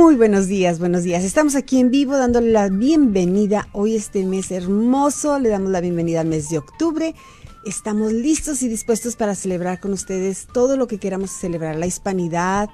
Muy buenos días, buenos días. Estamos aquí en vivo dándole la bienvenida hoy este mes hermoso. Le damos la bienvenida al mes de octubre. Estamos listos y dispuestos para celebrar con ustedes todo lo que queramos celebrar. La hispanidad,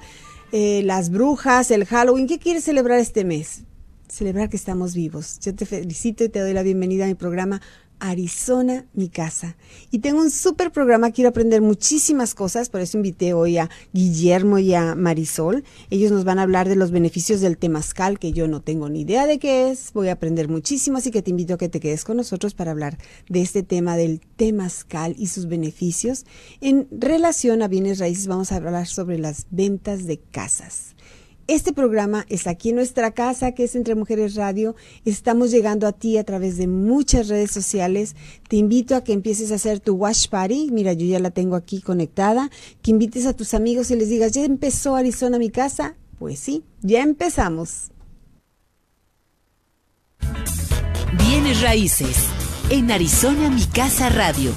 eh, las brujas, el Halloween. ¿Qué quieres celebrar este mes? Celebrar que estamos vivos. Yo te felicito y te doy la bienvenida a mi programa Arizona, mi casa. Y tengo un súper programa, quiero aprender muchísimas cosas, por eso invité hoy a Guillermo y a Marisol. Ellos nos van a hablar de los beneficios del temazcal, que yo no tengo ni idea de qué es. Voy a aprender muchísimo, así que te invito a que te quedes con nosotros para hablar de este tema del temazcal y sus beneficios. En relación a bienes raíces, vamos a hablar sobre las ventas de casas. Este programa es aquí en nuestra casa, que es Entre Mujeres Radio. Estamos llegando a ti a través de muchas redes sociales. Te invito a que empieces a hacer tu watch party. Mira, yo ya la tengo aquí conectada. Que invites a tus amigos y les digas, ¿ya empezó Arizona mi casa? Pues sí, ya empezamos. Bienes raíces en Arizona mi casa radio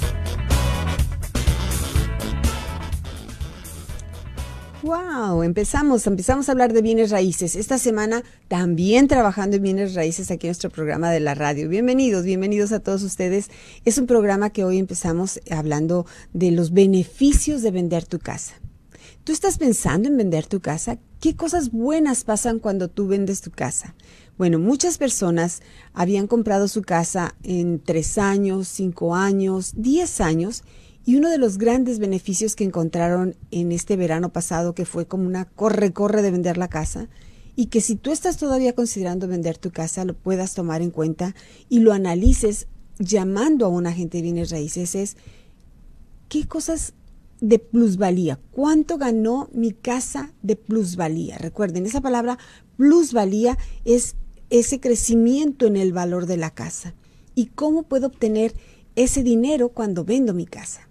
Wow, empezamos, empezamos a hablar de bienes raíces. Esta semana también trabajando en bienes raíces aquí en nuestro programa de la radio. Bienvenidos, bienvenidos a todos ustedes. Es un programa que hoy empezamos hablando de los beneficios de vender tu casa. ¿Tú estás pensando en vender tu casa? ¿Qué cosas buenas pasan cuando tú vendes tu casa? Bueno, muchas personas habían comprado su casa en tres años, cinco años, diez años y uno de los grandes beneficios que encontraron en este verano pasado, que fue como una corre-corre de vender la casa, y que si tú estás todavía considerando vender tu casa, lo puedas tomar en cuenta y lo analices llamando a un agente de bienes raíces, es qué cosas de plusvalía, cuánto ganó mi casa de plusvalía. Recuerden, esa palabra plusvalía es ese crecimiento en el valor de la casa. ¿Y cómo puedo obtener ese dinero cuando vendo mi casa?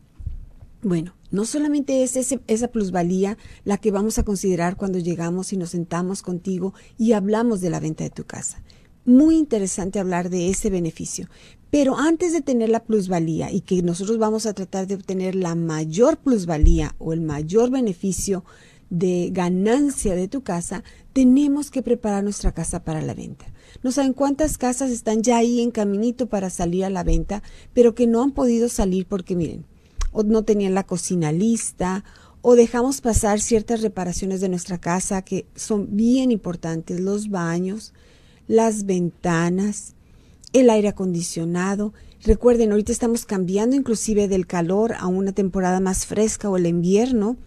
Bueno, no solamente es esa plusvalía la que vamos a considerar cuando llegamos y nos sentamos contigo y hablamos de la venta de tu casa. Muy interesante hablar de ese beneficio. Pero antes de tener la plusvalía y que nosotros vamos a tratar de obtener la mayor plusvalía o el mayor beneficio de ganancia de tu casa, tenemos que preparar nuestra casa para la venta. No saben cuántas casas están ya ahí en caminito para salir a la venta, pero que no han podido salir porque miren, o no tenían la cocina lista, o dejamos pasar ciertas reparaciones de nuestra casa que son bien importantes, los baños, las ventanas, el aire acondicionado. Recuerden, ahorita estamos cambiando inclusive del calor a una temporada más fresca o el invierno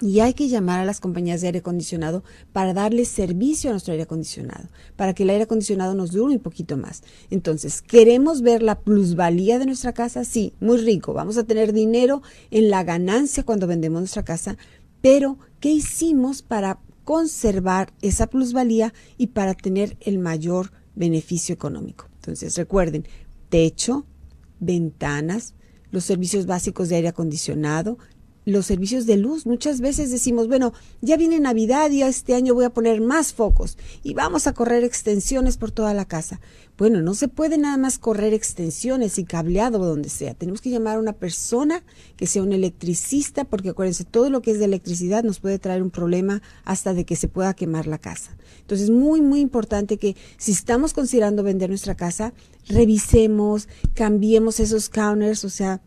y hay que llamar a las compañías de aire acondicionado para darle servicio a nuestro aire acondicionado, para que el aire acondicionado nos dure un poquito más. Entonces, ¿queremos ver la plusvalía de nuestra casa? Sí, muy rico. Vamos a tener dinero en la ganancia cuando vendemos nuestra casa, pero ¿qué hicimos para conservar esa plusvalía y para tener el mayor beneficio económico? Entonces, recuerden, techo, ventanas, los servicios básicos de aire acondicionado, los servicios de luz. Muchas veces decimos, bueno, ya viene Navidad y este año voy a poner más focos y vamos a correr extensiones por toda la casa. Bueno, no se puede nada más correr extensiones y cableado donde sea. Tenemos que llamar a una persona que sea un electricista porque acuérdense, todo lo que es de electricidad nos puede traer un problema hasta de que se pueda quemar la casa. Entonces, muy, muy importante que si estamos considerando vender nuestra casa, revisemos, cambiemos esos counters, o sea,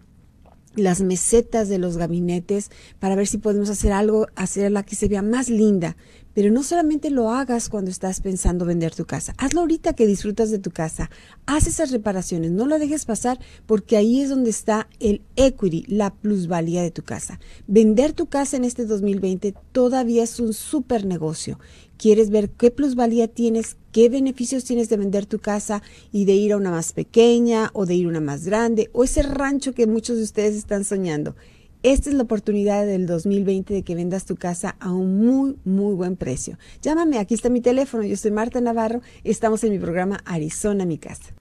las mesetas de los gabinetes para ver si podemos hacer algo, hacerla que se vea más linda. Pero no solamente lo hagas cuando estás pensando vender tu casa, hazlo ahorita que disfrutas de tu casa, haz esas reparaciones, no lo dejes pasar porque ahí es donde está el equity, la plusvalía de tu casa. Vender tu casa en este 2020 todavía es un super negocio quieres ver qué plusvalía tienes, qué beneficios tienes de vender tu casa y de ir a una más pequeña o de ir a una más grande o ese rancho que muchos de ustedes están soñando. esta es la oportunidad del 2020 de que vendas tu casa a un muy, muy buen precio. Llámame, aquí está mi teléfono, yo soy Marta Navarro, estamos en mi programa Arizona, mi casa.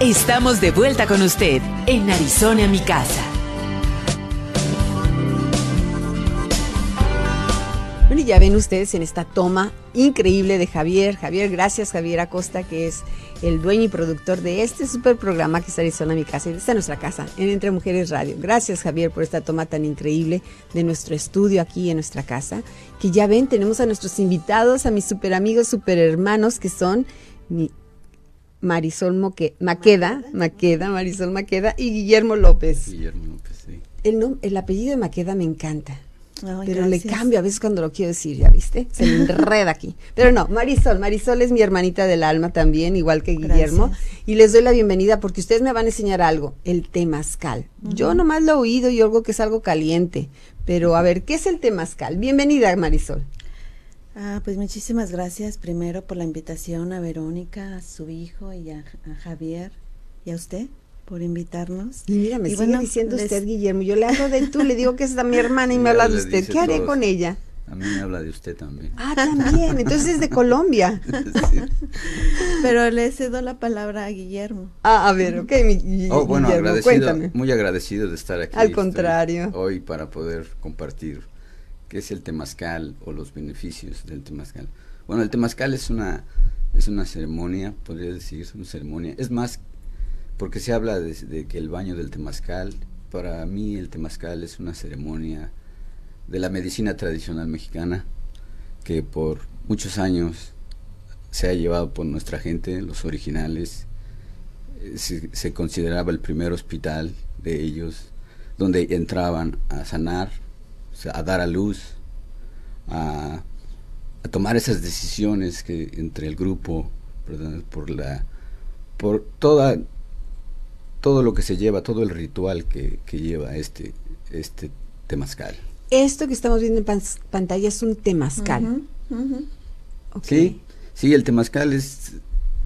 Estamos de vuelta con usted en Arizona, mi casa. Bueno, y ya ven ustedes en esta toma increíble de Javier. Javier, gracias Javier Acosta, que es el dueño y productor de este super programa que es Arizona Mi Casa y está nuestra casa, en Entre Mujeres Radio. Gracias Javier por esta toma tan increíble de nuestro estudio aquí en nuestra casa. Que ya ven, tenemos a nuestros invitados, a mis super amigos, super hermanos que son mi Marisol Maqueda, Maqueda, Marisol Maqueda y Guillermo López. Guillermo López, sí. El, el apellido de Maqueda me encanta pero le cambio a veces cuando lo quiero decir, ¿ya viste? Se me enreda aquí. Pero no, Marisol, Marisol es mi hermanita del alma también, igual que Guillermo. Y les doy la bienvenida porque ustedes me van a enseñar algo, el temazcal. Yo nomás lo he oído y algo que es algo caliente. Pero a ver, ¿qué es el temazcal? Bienvenida, Marisol. Ah, pues muchísimas gracias primero por la invitación a Verónica, a su hijo y a Javier y a usted por invitarnos. Y mira, me sigue diciendo usted, Guillermo. Yo le hablo de tú, le digo que es mi hermana y me habla de usted. ¿Qué haré con ella? A mí me habla de usted también. Ah, también. Entonces es de Colombia. Pero le cedo la palabra a Guillermo. Ah, a ver, ok, mi, oh, bueno, agradecido, muy agradecido de estar aquí. Al contrario. Hoy para poder compartir qué es el temazcal o los beneficios del temazcal. Bueno, el temazcal es una es una ceremonia, podría decir, es una ceremonia. Es más porque se habla de, que el baño del temazcal, para mí el temazcal es una ceremonia de la medicina tradicional mexicana que por muchos años se ha llevado por nuestra gente, los originales, eh, se, consideraba el primer hospital de ellos, donde entraban a sanar, a dar a luz, a, tomar esas decisiones que entre el grupo, por la por toda todo lo que se lleva, todo el ritual que, lleva este, este temazcal. Esto que estamos viendo en pantalla es un temazcal. Sí, sí, el temazcal es,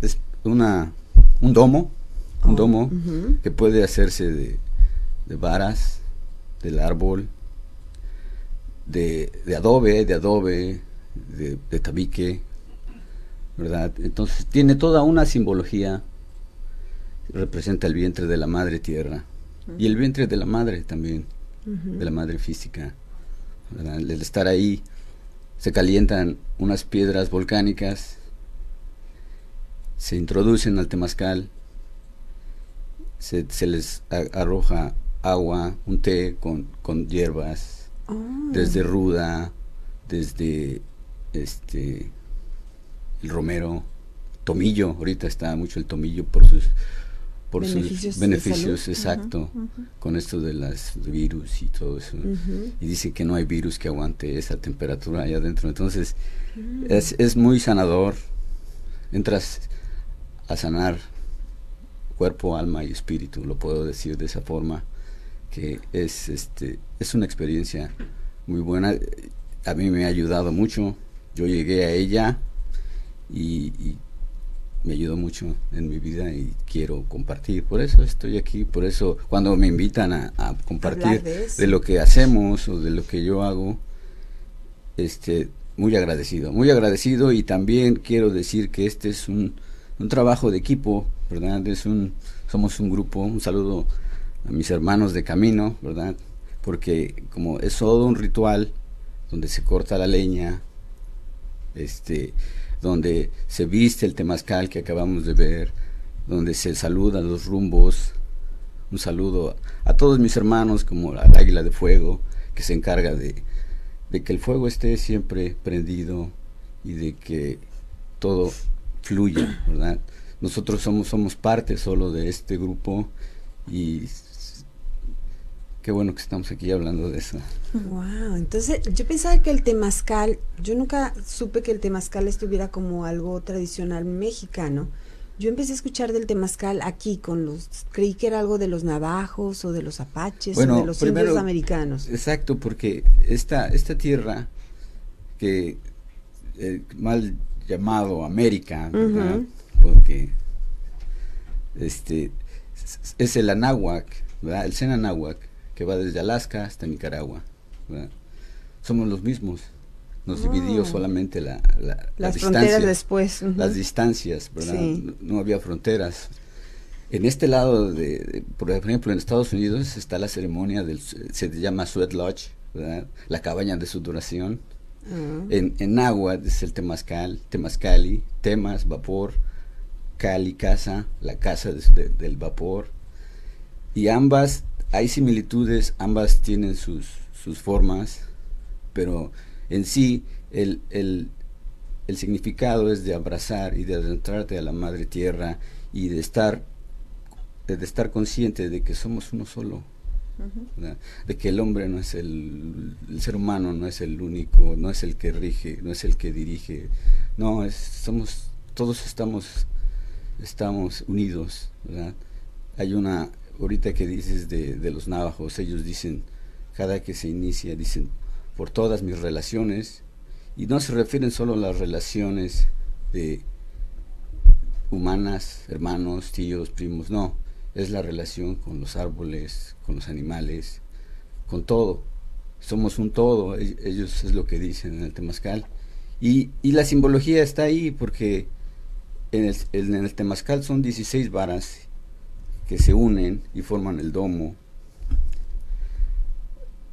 es una, un domo, un oh, domo que puede hacerse de, de varas, del árbol, de, de adobe, de adobe, de, de tabique, ¿verdad? Entonces tiene toda una simbología representa el vientre de la madre tierra y el vientre de la madre también, de la madre física. El estar ahí se calientan unas piedras volcánicas, se introducen al temazcal, se, les arroja agua, un té con, con hierbas, ah. desde ruda, desde este el romero, tomillo, ahorita está mucho el tomillo por sus por sus beneficios, exacto, con esto de las virus y todo eso. Y dicen que no hay virus que aguante esa temperatura allá adentro. Entonces, es, es muy sanador. Entras a sanar cuerpo, alma y espíritu, lo puedo decir de esa forma, que es, este, es una experiencia muy buena. A mí me ha ayudado mucho. Yo llegué a ella y me ayudó mucho en mi vida y quiero compartir. Por eso estoy aquí, por eso cuando me invitan a, compartir de, lo que hacemos o de lo que yo hago, este, muy agradecido, muy agradecido y también quiero decir que este es un, un trabajo de equipo, ¿verdad? Es un, somos un grupo, un saludo a mis hermanos de camino, ¿verdad? Porque como es todo un ritual donde se corta la leña, este, donde se viste el temazcal que acabamos de ver, donde se saludan los rumbos. Un saludo a todos mis hermanos, como al Águila de Fuego, que se encarga de, de que el fuego esté siempre prendido y de que todo fluya, ¿verdad? Nosotros somos, somos parte solo de este grupo y qué bueno que estamos aquí hablando de eso. Wow, entonces yo pensaba que el temazcal, yo nunca supe que el temazcal estuviera como algo tradicional mexicano. Yo empecé a escuchar del temazcal aquí con los, creí que era algo de los navajos o de los apaches o de los indios americanos. Exacto, porque esta, esta tierra que eh, mal llamado América, porque este es el Anáhuac, ¿verdad? el Senanáhuac, que va desde Alaska hasta Nicaragua. Somos los mismos. Nos dividió oh. solamente la, las fronteras después. Las distancias, ¿verdad? No, había fronteras. En este lado, de, por ejemplo, en Estados Unidos está la ceremonia del, se llama Sweat Lodge, ¿verdad? La cabaña de sudoración. Ah. En, en agua es el temazcal, temazcali, temas, vapor, cali, casa, la casa del vapor. Y ambas, hay similitudes, ambas tienen sus, sus formas, pero en sí el, el, el significado es de abrazar y de adentrarte a la madre tierra y de estar, de estar consciente de que somos uno solo. de que el hombre no es el, el, ser humano no es el único, no es el que rige, no es el que dirige, no, es, somos, todos estamos, estamos unidos, ¿verdad? Hay una, ahorita que dices de, los navajos, ellos dicen, cada que se inicia, dicen, por todas mis relaciones, y no se refieren solo a las relaciones de humanas, hermanos, tíos, primos, no, es la relación con los árboles, con los animales, con todo. Somos un todo, e-, ellos es lo que dicen en el Temazcal. Y, la simbología está ahí porque en el, en el son 16 varas que se unen y forman el domo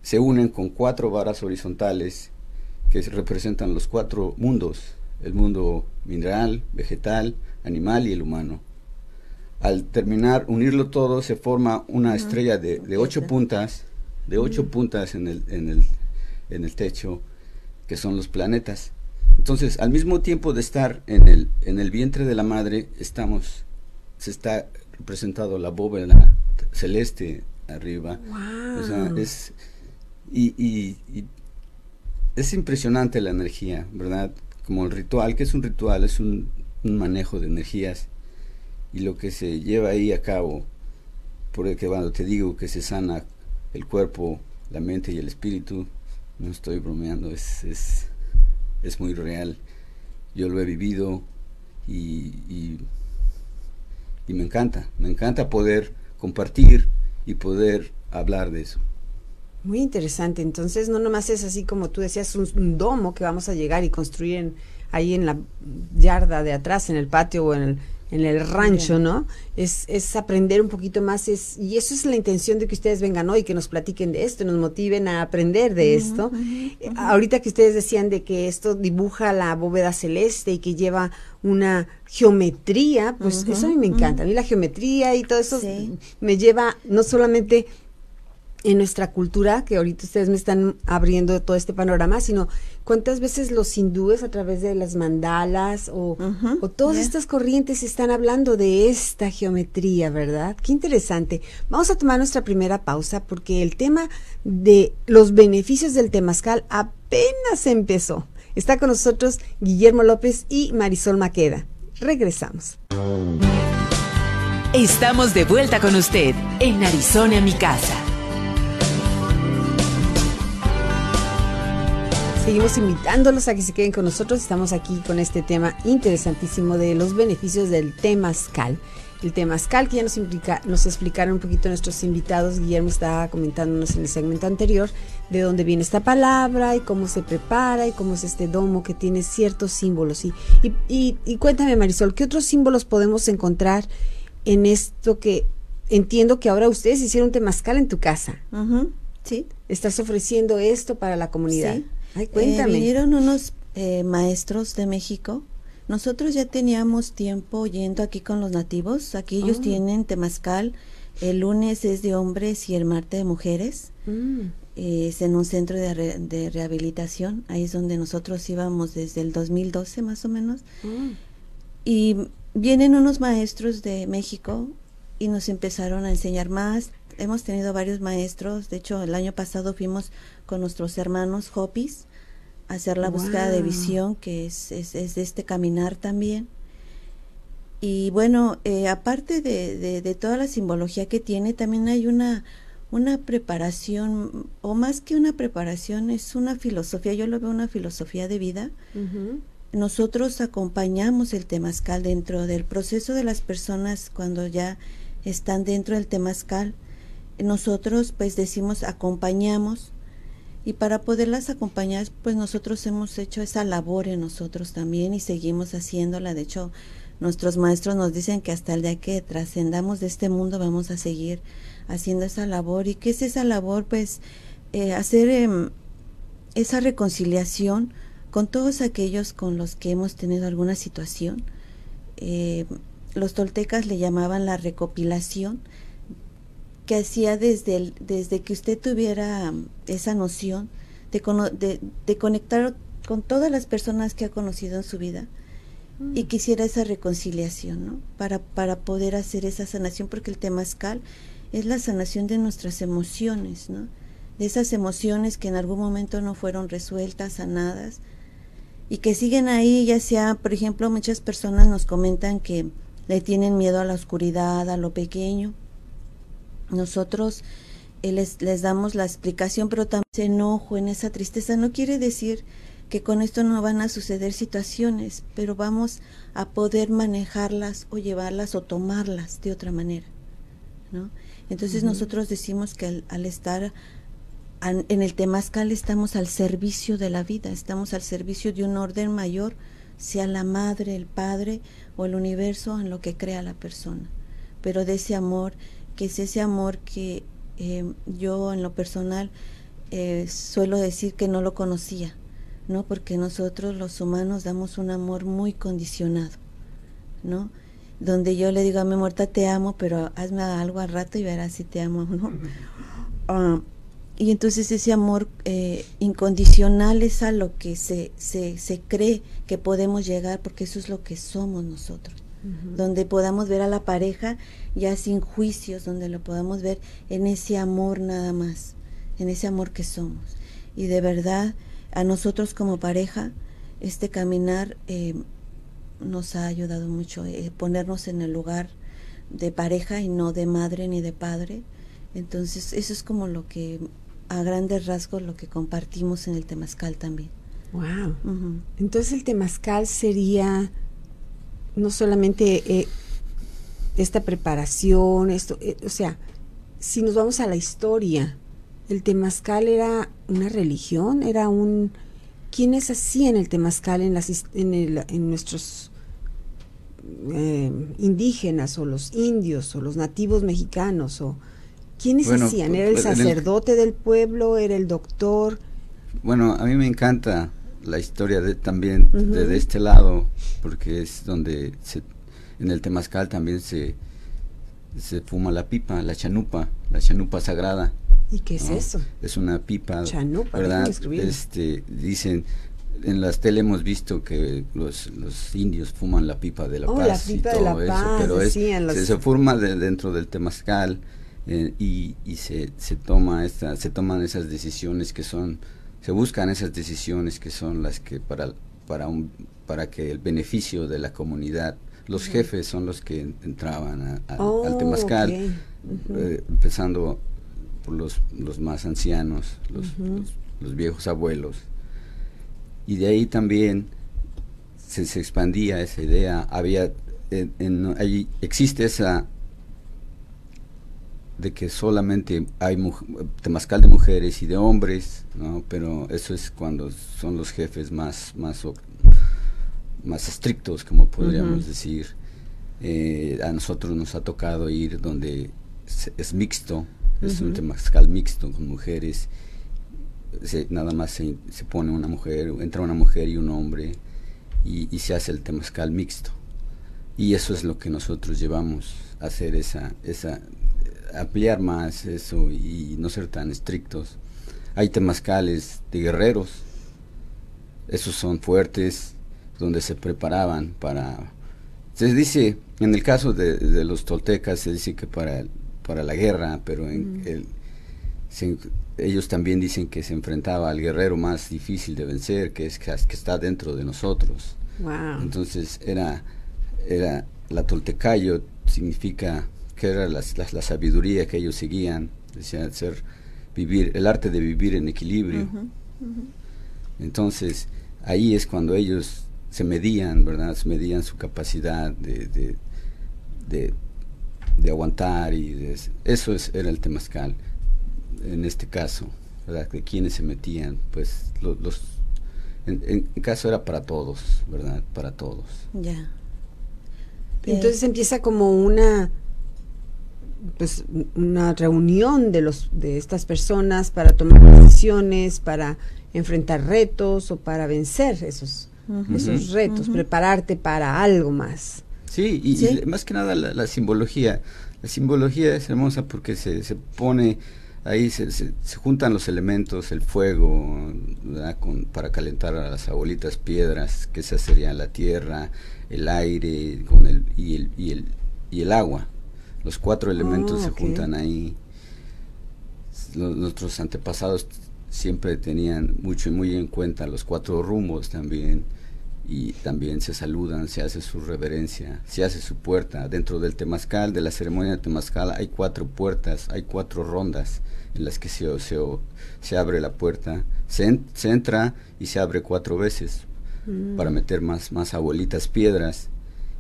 se unen con cuatro varas horizontales que representan los cuatro mundos, el mundo mineral, vegetal, animal y el humano. Al terminar, unirlo todo, se forma una estrella de, ocho puntas, de ocho puntas en el, en, el, en el techo, que son los planetas. Entonces, al mismo tiempo de estar en el, en el vientre de la madre, estamos, se está representado la bóveda celeste arriba. O sea, es, y, es impresionante la energía, ¿verdad? Como el ritual, que es un ritual, es un, manejo de energías y lo que se lleva ahí a cabo, porque cuando te digo que se sana el cuerpo, la mente y el espíritu, no estoy bromeando, es, es, es muy real. Yo lo he vivido y, y, y me encanta, me encanta poder compartir y poder hablar de eso. Muy interesante. Entonces, no nomás es así como tú decías, un, domo que vamos a llegar y construir ahí en la yarda de atrás, en el patio o en el, en el rancho, ¿no? Es, es aprender un poquito más, es, y eso es la intención de que ustedes vengan hoy, que nos platiquen de esto, nos motiven a aprender de esto. Eh, ahorita que ustedes decían de que esto dibuja la bóveda celeste y que lleva una geometría, pues eso a mí me encanta. A mí la geometría y todo eso me lleva no solamente en nuestra cultura, que ahorita ustedes me están abriendo todo este panorama, sino cuántas veces los hindúes a través de las mandalas o, todas estas corrientes están hablando de esta geometría, ¿verdad? Qué interesante. Vamos a tomar nuestra primera pausa porque el tema de los beneficios del temazcal apenas empezó. Está con nosotros Guillermo López y Marisol Maqueda. Regresamos. Estamos de vuelta con usted en Arizona, mi casa. Seguimos invitándolos a que se queden con nosotros. Estamos aquí con este tema interesantísimo de los beneficios del temazcal. El temazcal que ya nos, implica, nos explicaron un poquito nuestros invitados. Guillermo estaba comentándonos en el segmento anterior de dónde viene esta palabra y cómo se prepara y cómo es este domo que tiene ciertos símbolos. Y, y, y, cuéntame, Marisol, ¿qué otros símbolos podemos encontrar en esto que entiendo que ahora ustedes hicieron temazcal en tu casa? Sí. Estás ofreciendo esto para la comunidad. Sí. Ay, cuéntame. Eh, vinieron unos eh, maestros de México. Nosotros ya teníamos tiempo yendo aquí con los nativos. Aquí ellos oh. tienen temazcal. El lunes es de hombres y el martes de mujeres. Mm. es en un centro de, rehabilitación. Ahí es donde nosotros íbamos desde el 2012 más o menos. Mm. Y vienen unos maestros de México y nos empezaron a enseñar más. Hemos tenido varios maestros, de hecho el año pasado fuimos con nuestros hermanos Hopis a hacer la búsqueda de visión, que es, es, de este caminar también. Y bueno, eh, aparte de, de, toda la simbología que tiene, también hay una, una preparación, o más que una preparación, es una filosofía, yo lo veo una filosofía de vida. Nosotros acompañamos el temazcal dentro del proceso de las personas cuando ya están dentro del temazcal. Nosotros pues decimos acompañamos y para poderlas acompañar pues nosotros hemos hecho esa labor en nosotros también y seguimos haciéndola. De hecho, nuestros maestros nos dicen que hasta el día que trascendamos de este mundo vamos a seguir haciendo esa labor. ¿Y qué es esa labor? Pues eh, hacer em, esa reconciliación con todos aquellos con los que hemos tenido alguna situación. Eh, los toltecas le llamaban la recopilación, que hacía desde, desde que usted tuviera esa noción de, de, conectar con todas las personas que ha conocido en su vida y mm. quisiera esa reconciliación, ¿no? Para, para poder hacer esa sanación, porque el temazcal es la sanación de nuestras emociones, ¿no? De esas emociones que en algún momento no fueron resueltas, sanadas, y que siguen ahí, ya sea, por ejemplo, muchas personas nos comentan que le tienen miedo a la oscuridad, a lo pequeño. Nosotros eh, les, les damos la explicación, pero también ese enojo, en esa tristeza, no quiere decir que con esto no van a suceder situaciones, pero vamos a poder manejarlas o llevarlas o tomarlas de otra manera, ¿no? Entonces nosotros decimos que al, estar en el temazcal estamos al servicio de la vida, estamos al servicio de un orden mayor, sea la madre, el padre o el universo en lo que crea la persona, pero de ese amor, que es ese amor que eh, yo en lo personal eh, suelo decir que no lo conocía, ¿no? Porque nosotros los humanos damos un amor muy condicionado, ¿no? Donde yo le digo a mi muerta te amo, pero hazme algo al rato y verás si te amo o no. Ah, y entonces ese amor eh, incondicional es a lo que se, se, se, cree que podemos llegar porque eso es lo que somos nosotros. Donde podamos ver a la pareja ya sin juicios, donde lo podamos ver en ese amor nada más, en ese amor que somos. Y de verdad, a nosotros como pareja, este caminar eh, nos ha ayudado mucho, eh, ponernos en el lugar de pareja y no de madre ni de padre. Entonces, eso es como lo que a grandes rasgos lo que compartimos en el temazcal también. Wow. Entonces el temazcal sería no solamente eh, esta preparación, esto, eh, o sea, si nos vamos a la historia, el temazcal era una religión, era un ¿quiénes hacían el temazcal en las en, el, en nuestros eh, indígenas o los indios o los nativos mexicanos o ¿Quiénes hacían? ¿Era el sacerdote del pueblo? ¿Era el doctor? Bueno, a mí me encanta la historia de, también de, este lado, porque es donde en el Temazcal también se, se fuma la pipa, la chanupa, la chanupa sagrada. ¿Y qué es eso? Es una pipa, chanupa, ¿verdad? Este, dicen, en las tele hemos visto que los, los indios fuman la pipa de la oh, paz y todo eso, pero es, se, se, forma de, dentro del Temazcal eh, y, y se, se, toma esta, se toman esas decisiones que son, se buscan esas decisiones que son las que para, para, un, para que el beneficio de la comunidad, los jefes son los que entraban al oh, temazcal, eh, empezando por los, los más ancianos, los, los, viejos abuelos. Y de ahí también se, se expandía esa idea, había, en, en, ahí existe esa de que solamente hay temazcal de mujeres y de hombres, ¿no? pero eso es cuando son los jefes más, más, más estrictos, como podríamos decir. Eh, a nosotros nos ha tocado ir donde es mixto, es un temazcal mixto con mujeres, nada más se, se, pone una mujer, entra una mujer y un hombre y, y, se hace el temazcal mixto. Y eso es lo que nosotros llevamos a hacer esa, esa ampliar más eso y no ser tan estrictos. Hay temazcales de guerreros, esos son fuertes, donde se preparaban para Se dice, en el caso de, los toltecas, se dice que para, para la guerra, pero en el, ellos también dicen que se enfrentaba al guerrero más difícil de vencer, que es que, está dentro de nosotros. Entonces era, era la toltecayo, significa que era la, la, sabiduría que ellos seguían, decían ser vivir, el arte de vivir en equilibrio. Entonces, ahí es cuando ellos se medían, ¿verdad? Se medían su capacidad de, de, de, aguantar y eso es, era el temazcal en este caso, ¿verdad? De quienes se metían, pues los, los en, en, caso era para todos, ¿verdad? Para todos. Ya. Entonces empieza como una pues una reunión de los de estas personas para tomar decisiones, para enfrentar retos o para vencer esos esos retos, prepararte para algo más. Sí, y, más que nada la, simbología. La simbología es hermosa porque se, se pone ahí se, se, juntan los elementos, el fuego Con, para calentar a las abuelitas piedras, que esa sería la tierra, el aire con el, y, el, y, el, y el agua. Los cuatro elementos se ah, juntan ahí. nuestros antepasados siempre tenían mucho y muy en cuenta los cuatro rumbos también y también se saludan, se hace su reverencia, se hace su puerta. Dentro del temazcal, de la ceremonia de temazcal, hay cuatro puertas, hay cuatro rondas en las que se, se, se abre la puerta, se, se, entra y se abre cuatro veces mm. para meter más, más abuelitas piedras.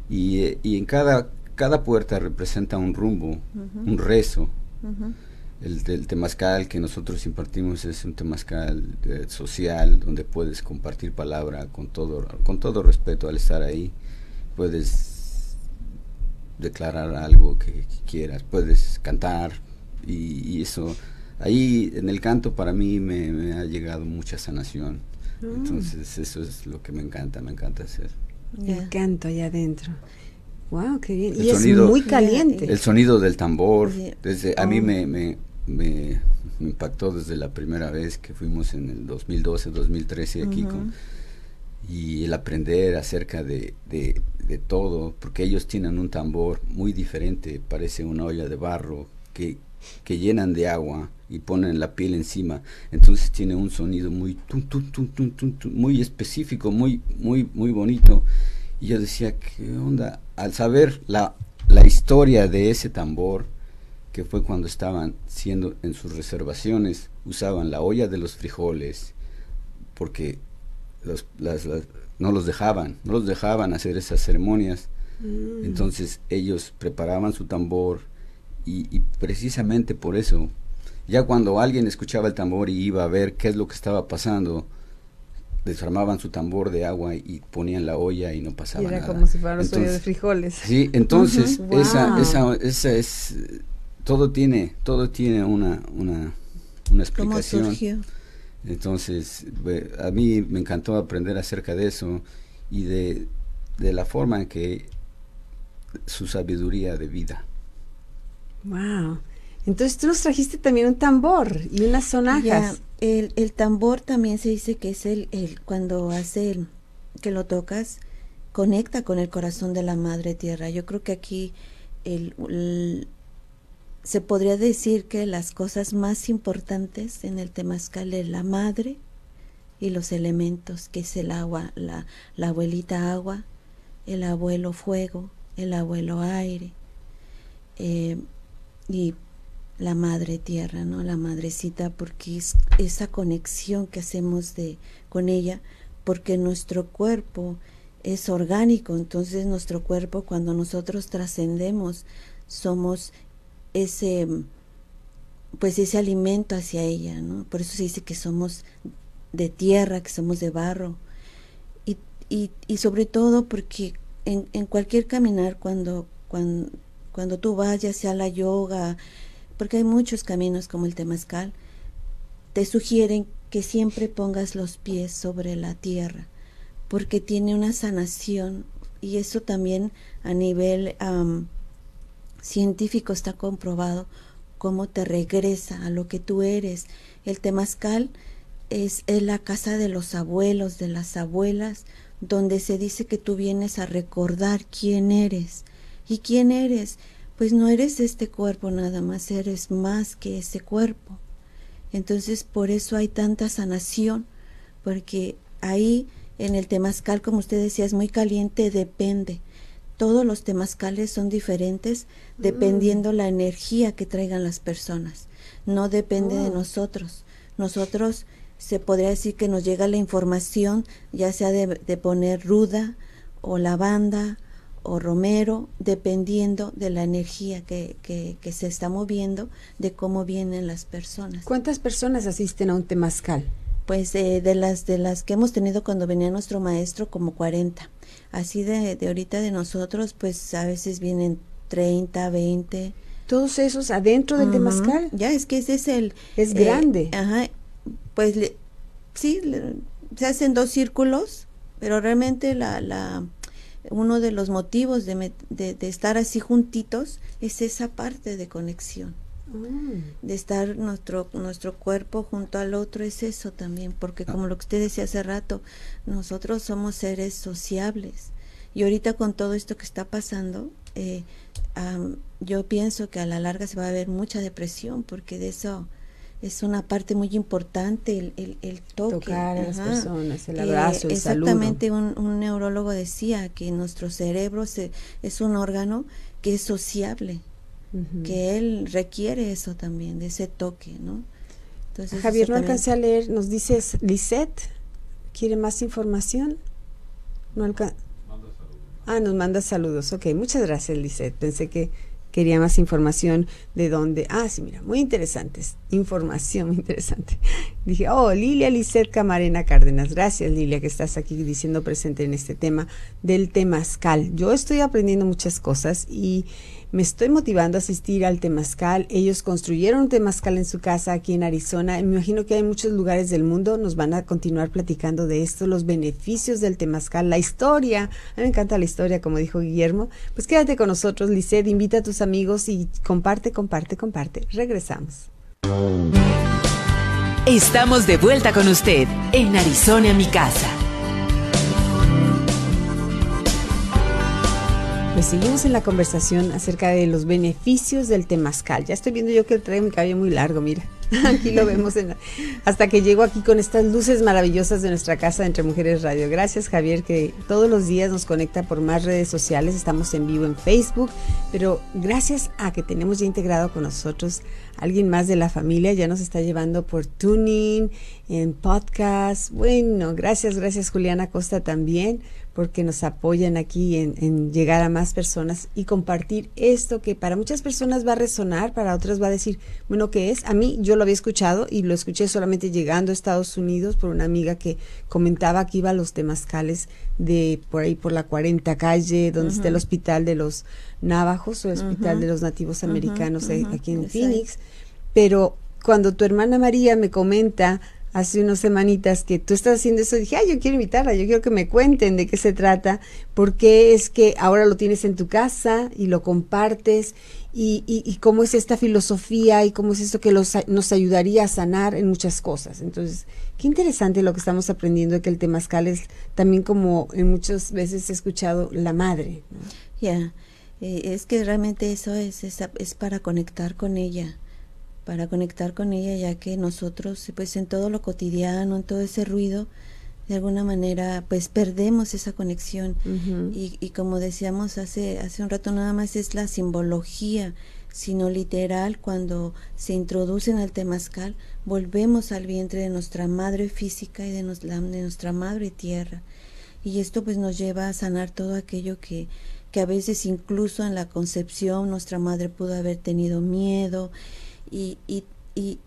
Y, y, en cada, cada puerta representa un rumbo, un rezo. El del temazcal que nosotros impartimos es un temazcal eh, social donde puedes compartir palabra con todo, con todo respeto al estar ahí. Puedes declarar algo que, quieras, puedes cantar y, eso, ahí en el canto para mí me, ha llegado mucha sanación. Mm. Entonces eso es lo que me encanta, me encanta hacer. El canto allá adentro. Wow, qué bien. y es muy caliente. El sonido del tambor, desde a mí oh. me, me, impactó desde la primera vez que fuimos en el 2012, 2013 aquí con, y el aprender acerca de, de, todo, porque ellos tienen un tambor muy diferente, parece una olla de barro que, que llenan de agua y ponen la piel encima, entonces tiene un sonido muy muy específico, muy muy muy bonito. Y yo decía, ¿qué onda? Al saber la, la historia de ese tambor, que fue cuando estaban siendo en sus reservaciones, usaban la olla de los frijoles, porque los, no los dejaban, no los dejaban hacer esas ceremonias. Mm. Entonces ellos preparaban su tambor y, precisamente por eso, ya cuando alguien escuchaba el tambor y iba a ver qué es lo que estaba pasando, desarmaban su tambor de agua y ponían la olla y no pasaba nada. Era como si fueran ollas de frijoles. Sí, entonces esa, esa, esa es todo tiene, todo tiene una, una, una explicación. Entonces, a mí me encantó aprender acerca de eso y de, de la forma en que su sabiduría de vida. Wow. Entonces tú nos trajiste también un tambor y unas sonajas. el, el, tambor también se dice que es el, el cuando hace el, que lo tocas, conecta con el corazón de la madre tierra. Yo creo que aquí el, se podría decir que las cosas más importantes en el temazcal es la madre y los elementos, que es el agua, la, la abuelita agua, el abuelo fuego, el abuelo aire eh, y la madre tierra, ¿no? La madrecita, porque es esa conexión que hacemos de, con ella, porque nuestro cuerpo es orgánico, entonces nuestro cuerpo cuando nosotros trascendemos somos ese pues ese alimento hacia ella, ¿no? Por eso se dice que somos de tierra, que somos de barro. Y, y, y sobre todo porque en, cualquier caminar, cuando, cuando, cuando tú vayas a la yoga, porque hay muchos caminos como el temazcal, te sugieren que siempre pongas los pies sobre la tierra, porque tiene una sanación y eso también a nivel científico está comprobado cómo te regresa a lo que tú eres. El temazcal es, la casa de los abuelos, de las abuelas, donde se dice que tú vienes a recordar quién eres. ¿Y quién eres? Pues no eres este cuerpo nada más, eres más que ese cuerpo. Entonces por eso hay tanta sanación, porque ahí en el temazcal, como usted decía, es muy caliente, depende. Todos los temazcales son diferentes dependiendo la energía que traigan las personas. No depende de oh. nosotros. Nosotros se podría decir que nos llega la información, ya sea de, poner ruda o lavanda o romero, dependiendo de la energía que, que, que, se está moviendo, de cómo vienen las personas. ¿Cuántas personas asisten a un temazcal? Pues eh, de las de las que hemos tenido cuando venía nuestro maestro, como 40. Así de, de ahorita de nosotros, pues a veces vienen 30, 20. ¿Todos esos adentro del temazcal? Ya, es que ese es el... Es grande. Eh, ajá, pues sí, se hacen dos círculos, pero realmente la, la, uno de los motivos de, de, estar así juntitos es esa parte de conexión. Mm. De estar nuestro, nuestro cuerpo junto al otro es eso también, porque ah. como lo que usted decía hace rato, nosotros somos seres sociables. Y ahorita con todo esto que está pasando, eh, yo pienso que a la larga se va a ver mucha depresión, porque de eso es una parte muy importante el, el, el toque. Tocar a las personas, el abrazo, el Exactamente, un, un, neurólogo decía que nuestro cerebro se, es un órgano que es sociable, que él requiere eso también, de ese toque, ¿no? Entonces, Javier, no alcancé a leer, nos dices, Lisette, ¿quiere más información? No alcanza. Ah, nos manda saludos. Ok, muchas gracias, Lisette. Pensé que quería más información de dónde. Ah, sí, mira, muy interesantes. Información muy interesante. Dije, oh, Lilia Lisset Camarena Cárdenas. Gracias, Lilia, que estás aquí diciendo presente en este tema del temazcal. Yo estoy aprendiendo muchas cosas y me estoy motivando a asistir al Temazcal. Ellos construyeron un Temazcal en su casa aquí en Arizona. Me imagino que hay muchos lugares del mundo. Nos van a continuar platicando de esto, los beneficios del Temazcal, la historia. A mí me encanta la historia, como dijo Guillermo. Pues quédate con nosotros, Lisset. Invita a tus amigos y comparte, comparte, comparte. Regresamos. Estamos de vuelta con usted en Arizona, mi casa. Pues seguimos en la conversación acerca de los beneficios del temazcal. Ya estoy viendo yo que traigo mi cabello muy largo, mira. Aquí lo vemos en hasta que llego aquí con estas luces maravillosas de nuestra casa Entre Mujeres Radio. Gracias Javier que todos los días nos conecta por más redes sociales. Estamos en vivo en Facebook, pero gracias a que tenemos ya integrado con nosotros alguien más de la familia, ya nos está llevando por tuning, en podcast. Bueno, gracias, gracias Juliana Costa también porque nos apoyan aquí en, llegar a más personas y compartir esto que para muchas personas va a resonar, para otras va a decir, bueno, ¿qué es? A mí yo lo había escuchado y lo escuché solamente llegando a Estados Unidos por una amiga que comentaba que iba a los temazcales de por ahí por la 40 calle, donde está el hospital de los navajos o el hospital de los nativos americanos aquí en Phoenix. Pero cuando tu hermana María me comenta hace unas semanitas que tú estás haciendo eso, dije, ay, yo quiero invitarla, yo quiero que me cuenten de qué se trata, por qué es que ahora lo tienes en tu casa y lo compartes y, y, cómo es esta filosofía y cómo es esto que nos ayudaría a sanar en muchas cosas. Entonces, qué interesante lo que estamos aprendiendo que el temazcal es también como en muchas veces he escuchado la madre. Ya, eh, es que realmente eso es, es, es para conectar con ella para conectar con ella, ya que nosotros, pues en todo lo cotidiano, en todo ese ruido, de alguna manera, pues perdemos esa conexión. y, y, como decíamos hace, hace un rato, nada más es la simbología, sino literal, cuando se introduce en el temazcal, volvemos al vientre de nuestra madre física y de, de nuestra madre tierra. Y esto pues nos lleva a sanar todo aquello que, que a veces incluso en la concepción nuestra madre pudo haber tenido miedo y, y, y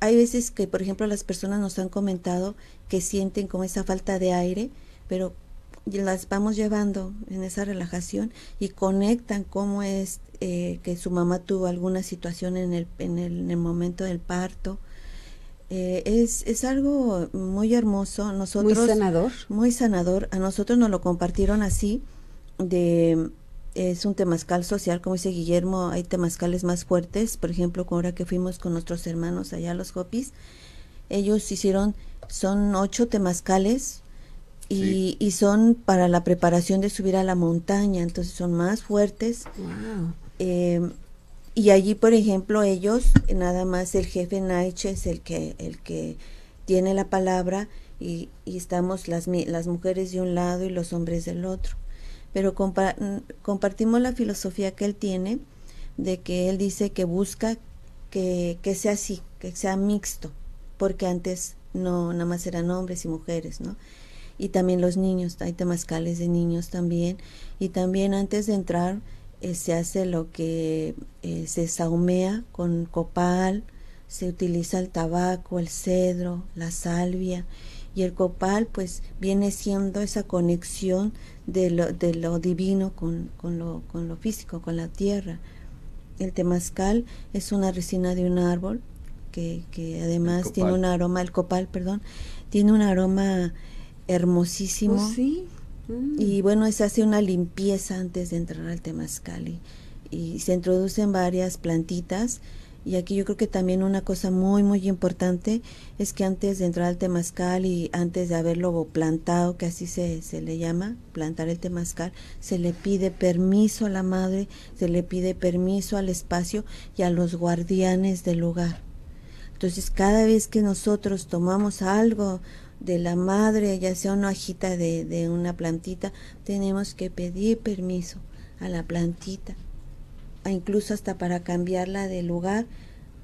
hay veces que, por ejemplo, las personas nos han comentado que sienten como esa falta de aire, pero las vamos llevando en esa relajación y conectan cómo es eh, que su mamá tuvo alguna situación en el, en el, en el momento del parto. Eh, es, es algo muy hermoso. Nosotros, muy sanador. Muy sanador. A nosotros nos lo compartieron así, de es un temazcal social, como dice Guillermo, hay temazcales más fuertes, por ejemplo, ahora que fuimos con nuestros hermanos allá a los Hopis, ellos hicieron, son ocho temazcales y, y, son para la preparación de subir a la montaña, entonces son más fuertes. Em, y allí, por ejemplo, ellos, nada más el jefe Naiche es el que, el que tiene la palabra y, y estamos las, las mujeres de un lado y los hombres del otro. Pero compartimos la filosofía que él tiene de que él dice que busca que, que sea así, que sea mixto, porque antes no, nada más eran hombres y mujeres, ¿no? Y también los niños, hay temazcales de niños también, y también antes de entrar eh, se hace lo que eh, se saumea con copal, se utiliza el tabaco, el cedro, la salvia, y el copal pues viene siendo esa conexión de lo, de lo divino con, con, lo, con lo físico, con la tierra. El temazcal es una resina de un árbol que, que además tiene un aroma, el copal, perdón, tiene un aroma hermosísimo. Oh, sí. Y mm. bueno, se hace una limpieza antes de entrar al temazcal y, y se introducen varias plantitas y aquí yo creo que también una cosa muy, muy importante es que antes de entrar al temazcal y antes de haberlo plantado, que así se, se le llama, plantar el temazcal, se le pide permiso a la madre, se le pide permiso al espacio y a los guardianes del lugar. Entonces, cada vez que nosotros tomamos algo de la madre, ya sea una hojita de, de una plantita, tenemos que pedir permiso a la plantita incluso hasta para cambiarla de lugar,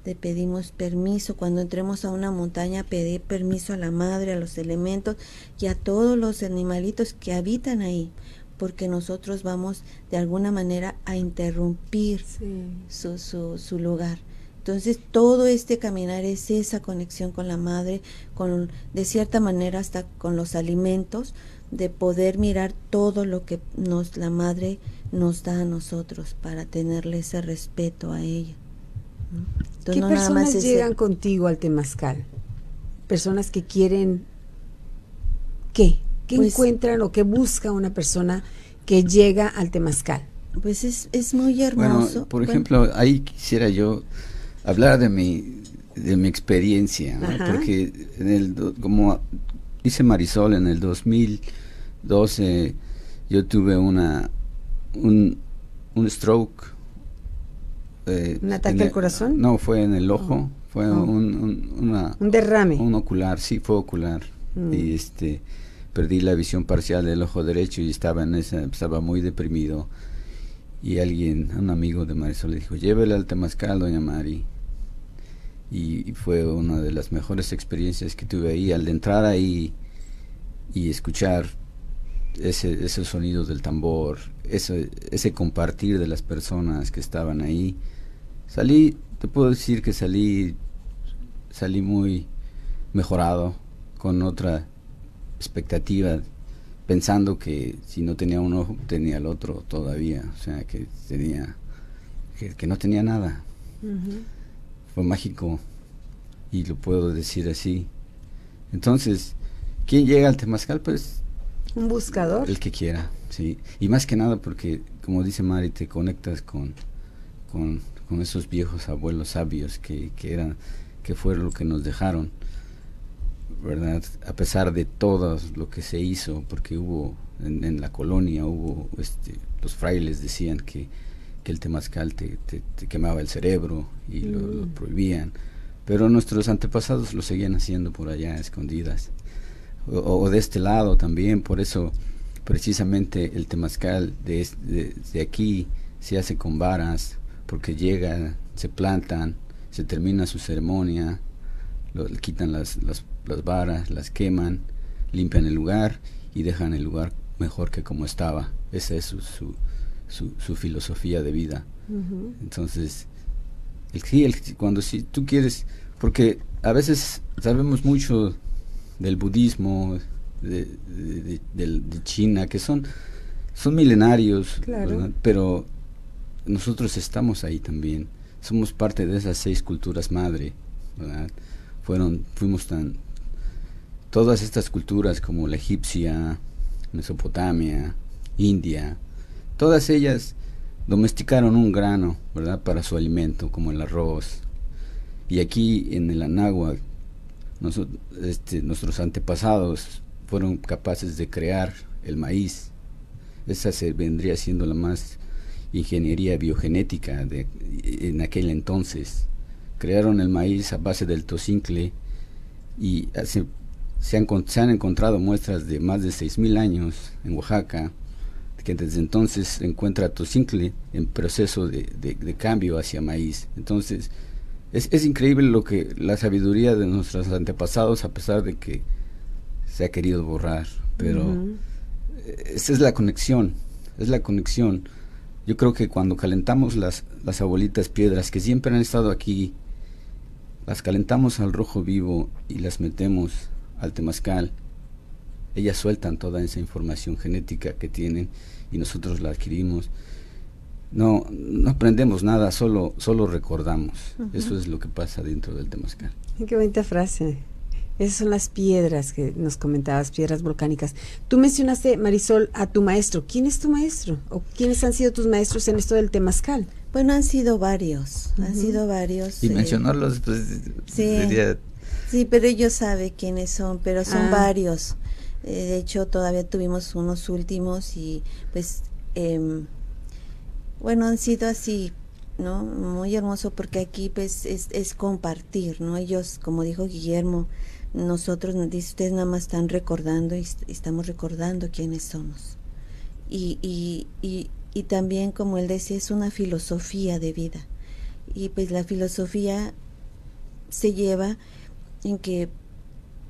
te pedimos permiso. Cuando entremos a una montaña, pedir permiso a la madre, a los elementos y a todos los animalitos que habitan ahí, porque nosotros vamos de alguna manera a interrumpir su, su, su lugar. Entonces todo este caminar es esa conexión con la madre, con de cierta manera hasta con los alimentos, de poder mirar todo lo que nos la madre nos da a nosotros para tenerle ese respeto a ella. ¿Qué personas llegan contigo al temazcal? Personas que quieren ¿qué? ¿Qué pues encuentran o qué busca una persona que llega al temazcal? Pues es, es muy hermoso. por ejemplo, ahí quisiera yo hablar de mi de mi experiencia, porque en el como dice Marisol en el 2012 yo tuve una un, un stroke. Eh, ¿Un ataque al corazón? No, fue en el ojo. Oh. Fue oh. un, una, un derrame. Un ocular, sí, fue ocular. Mm. Y este perdí la visión parcial del ojo derecho y estaba en esa, estaba muy deprimido. Y alguien, un amigo de Marisol, le dijo, llévele al Temazcal, doña Mari. Y, fue una de las mejores experiencias que tuve ahí. Al entrar ahí y escuchar ese, esos sonidos del tambor, ese, ese compartir de las personas que estaban ahí. Salí, te puedo decir que salí, salí muy mejorado, con otra expectativa, pensando que si no tenía un ojo, tenía el otro todavía, o sea, que tenía, que, no tenía nada. Fue mágico y lo puedo decir así. Entonces, ¿quién llega al Temazcal? Pues un buscador. El que quiera, sí. Y más que nada porque, como dice Mari, te conectas con, con, esos viejos abuelos sabios que, que, eran, que fueron lo que nos dejaron, ¿verdad? A pesar de todo lo que se hizo, porque hubo en, la colonia, hubo, este, los frailes decían que, que el temazcal te, te, quemaba el cerebro y lo, mm. prohibían, pero nuestros antepasados lo seguían haciendo por allá, escondidas o, de este lado también, por eso precisamente el temazcal de, de, aquí se hace con varas, porque llega, se plantan, se termina su ceremonia, lo, quitan las, las, varas, las queman, limpian el lugar y dejan el lugar mejor que como estaba. Esa es su, su, su, filosofía de vida. Entonces, el, el, cuando si tú quieres, porque a veces sabemos mucho del budismo, de, de, China, que son, son milenarios, pero nosotros estamos ahí también. Somos parte de esas seis culturas madre. Fueron, fuimos tan. Todas estas culturas como la egipcia, Mesopotamia, India, todas ellas domesticaron un grano, ¿verdad? Para su alimento, como el arroz. Y aquí en el Anáhuac este, nuestros antepasados fueron capaces de crear el maíz. Esa se vendría siendo la más ingeniería biogenética de, en aquel entonces. Crearon el maíz a base del tocincle y se, se, han, se han encontrado muestras de más de 6.000 años en Oaxaca, que desde entonces encuentra tocincle en proceso de, de, cambio hacia maíz. Entonces, es, es, increíble lo que la sabiduría de nuestros antepasados, a pesar de que se ha querido borrar, pero esa es la conexión, es la conexión. Yo creo que cuando calentamos las, las abuelitas piedras que siempre han estado aquí, las calentamos al rojo vivo y las metemos al temazcal, ellas sueltan toda esa información genética que tienen y nosotros la adquirimos. No, no aprendemos nada, solo, solo recordamos. Eso es lo que pasa dentro del temazcal. Qué bonita frase. Esas son las piedras que nos comentabas, piedras volcánicas. Tú mencionaste, Marisol, a tu maestro. ¿Quién es tu maestro? ¿O quiénes han sido tus maestros en esto del temazcal? Bueno, han sido varios, han sido varios. Y eh, mencionarlos, pues, sí, Sí, pero ellos saben quiénes son, pero son ah. varios. Eh, de hecho, todavía tuvimos unos últimos y pues, eh, bueno, han sido así, ¿no? Muy hermoso porque aquí pues es, compartir, ¿no? Ellos, como dijo Guillermo, nosotros, dice, ustedes nada más están recordando y estamos recordando quiénes somos. Y, y, y, y también, como él decía, es una filosofía de vida. Y pues la filosofía se lleva en que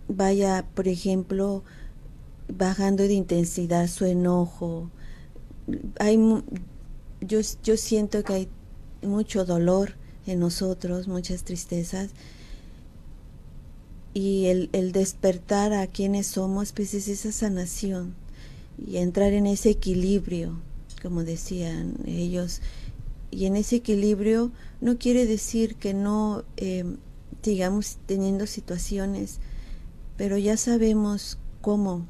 vaya, por ejemplo, bajando de intensidad su enojo. Hay, yo, yo siento que hay mucho dolor en nosotros, muchas tristezas, y el, el despertar a quienes somos, pues es esa sanación y entrar en ese equilibrio, como decían ellos. Y en ese equilibrio no quiere decir que no eh, sigamos teniendo situaciones, pero ya sabemos cómo,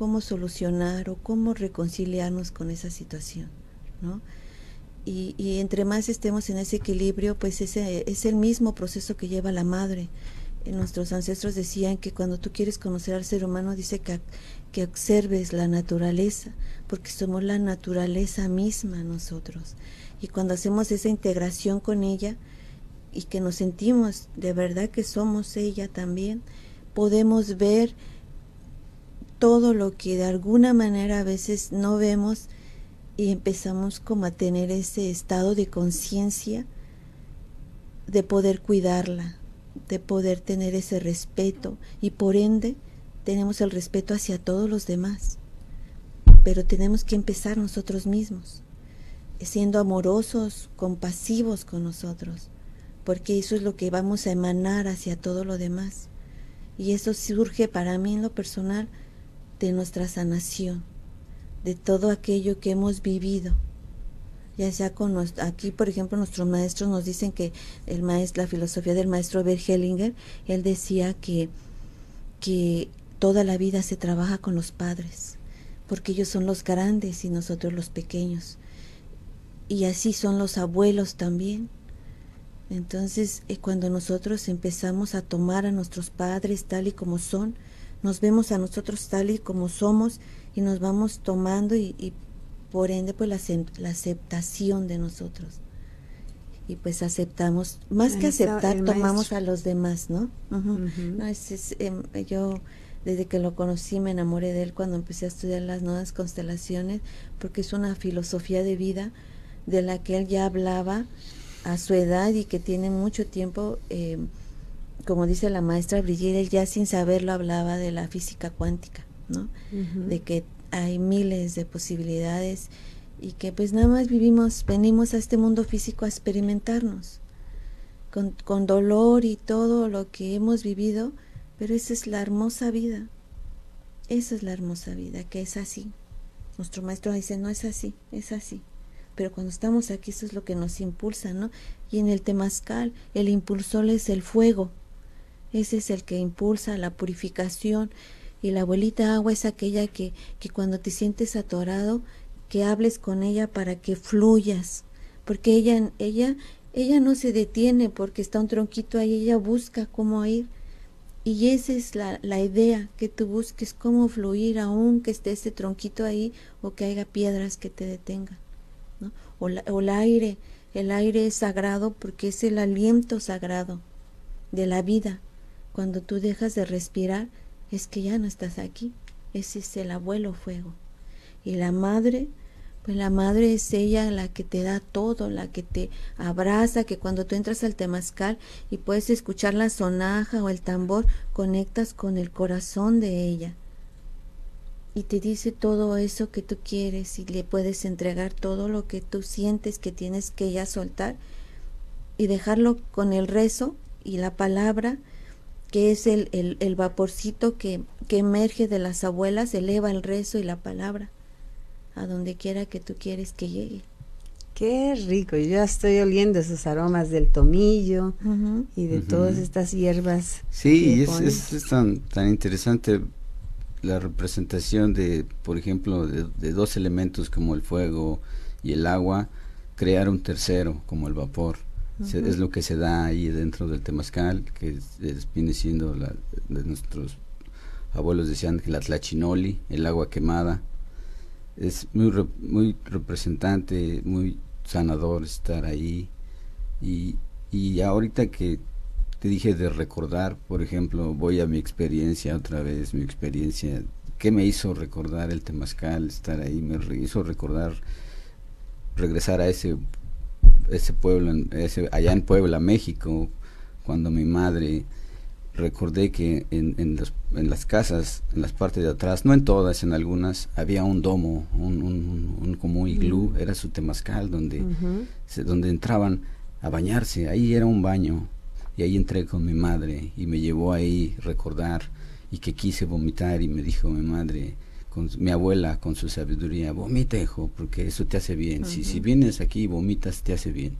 cómo solucionar o cómo reconciliarnos con esa situación, ¿no? Y, y entre más estemos en ese equilibrio, pues ese es el mismo proceso que lleva la madre nuestros ancestros decían que cuando tú quieres conocer al ser humano, dice que, que observes la naturaleza, porque somos la naturaleza misma nosotros. Y cuando hacemos esa integración con ella y que nos sentimos de verdad que somos ella también, podemos ver todo lo que de alguna manera a veces no vemos y empezamos como a tener ese estado de conciencia de poder cuidarla, de poder tener ese respeto y por ende tenemos el respeto hacia todos los demás. Pero tenemos que empezar nosotros mismos, siendo amorosos, compasivos con nosotros, porque eso es lo que vamos a emanar hacia todo lo demás. Y eso surge para mí en lo personal de nuestra sanación, de todo aquello que hemos vivido. Ya sea con aquí por ejemplo nuestros maestros nos dicen que el maestro la filosofía del maestro Bert Hellinger él decía que que toda la vida se trabaja con los padres porque ellos son los grandes y nosotros los pequeños. Y así son los abuelos también. Entonces eh, cuando nosotros empezamos a tomar a nuestros padres tal y como son nos vemos a nosotros tal y como somos y nos vamos tomando y por ende pues la, aceptación de nosotros. Y pues aceptamos más que aceptar tomamos a los demás no, no es, em, yo desde que lo conocí me enamoré de él cuando empecé a estudiar las nuevas constelaciones porque es una filosofía de vida de la que él ya hablaba a su edad y que tiene mucho tiempo em, como dice la maestra Brigitte ya sin saberlo hablaba de la física cuántica no de que hay miles de posibilidades y que pues nada más vivimos, venimos a este mundo físico a experimentarnos con, con dolor y todo lo que hemos vivido, pero esa es la hermosa vida, esa es la hermosa vida, que es así. Nuestro maestro dice, no es así, es así. Pero cuando estamos aquí, eso es lo que nos impulsa, ¿no? Y en el temazcal, el impulsor es el fuego. Ese es el que impulsa la purificación, y la abuelita agua es aquella que, que cuando te sientes atorado, que hables con ella para que fluyas, porque ella, ella, ella no se detiene porque está un tronquito ahí, ella busca cómo ir Y esa es la, la idea, que tú busques cómo fluir aún que esté ese tronquito ahí o que haya piedras que te detengan. O, o el aire, el aire es sagrado porque es el aliento sagrado de la vida. Cuando tú dejas de respirar es que ya no estás aquí. Ese es el abuelo fuego. Y la madre pues la madre es ella la que te da todo, la que te abraza, que cuando tú entras al temazcal y puedes escuchar la sonaja o el tambor, conectas con el corazón de ella. Y te dice todo eso que tú quieres y le puedes entregar todo lo que tú sientes que tienes que ya soltar y dejarlo con el rezo y la palabra que es el, el, el vaporcito que, que emerge de las abuelas, eleva el rezo y la palabra a donde quiera que tú quieres que llegue. Qué rico, yo ya estoy oliendo esos aromas del tomillo y de todas estas hierbas. Sí, y es, es, tan, tan interesante la representación de, por ejemplo, de, dos elementos como el fuego y el agua, crear un tercero como el vapor. Es lo que se da ahí dentro del temazcal, que viene siendo la, de nuestros abuelos decían que la tlachinoli, el agua quemada, es muy, muy representante, muy sanador estar ahí. Y, y ahorita que te dije de recordar, por ejemplo, voy a mi experiencia otra vez, mi experiencia, ¿qué me hizo recordar el temazcal, estar ahí? Me hizo recordar regresar a ese ese pueblo, ese, allá en Puebla, México, cuando mi madre recordé que en, en, los, en, las casas, en las partes de atrás, no en todas, en algunas, había un domo, un, un, un como iglú, era su temazcal, donde, se, donde entraban a bañarse, ahí era un baño, y ahí entré con mi madre, y me llevó ahí recordar, y que quise vomitar, y me dijo mi madre, con mi abuela, con su sabiduría, vomita, hijo, porque eso te hace bien, si, si vienes aquí y vomitas, te hace bien.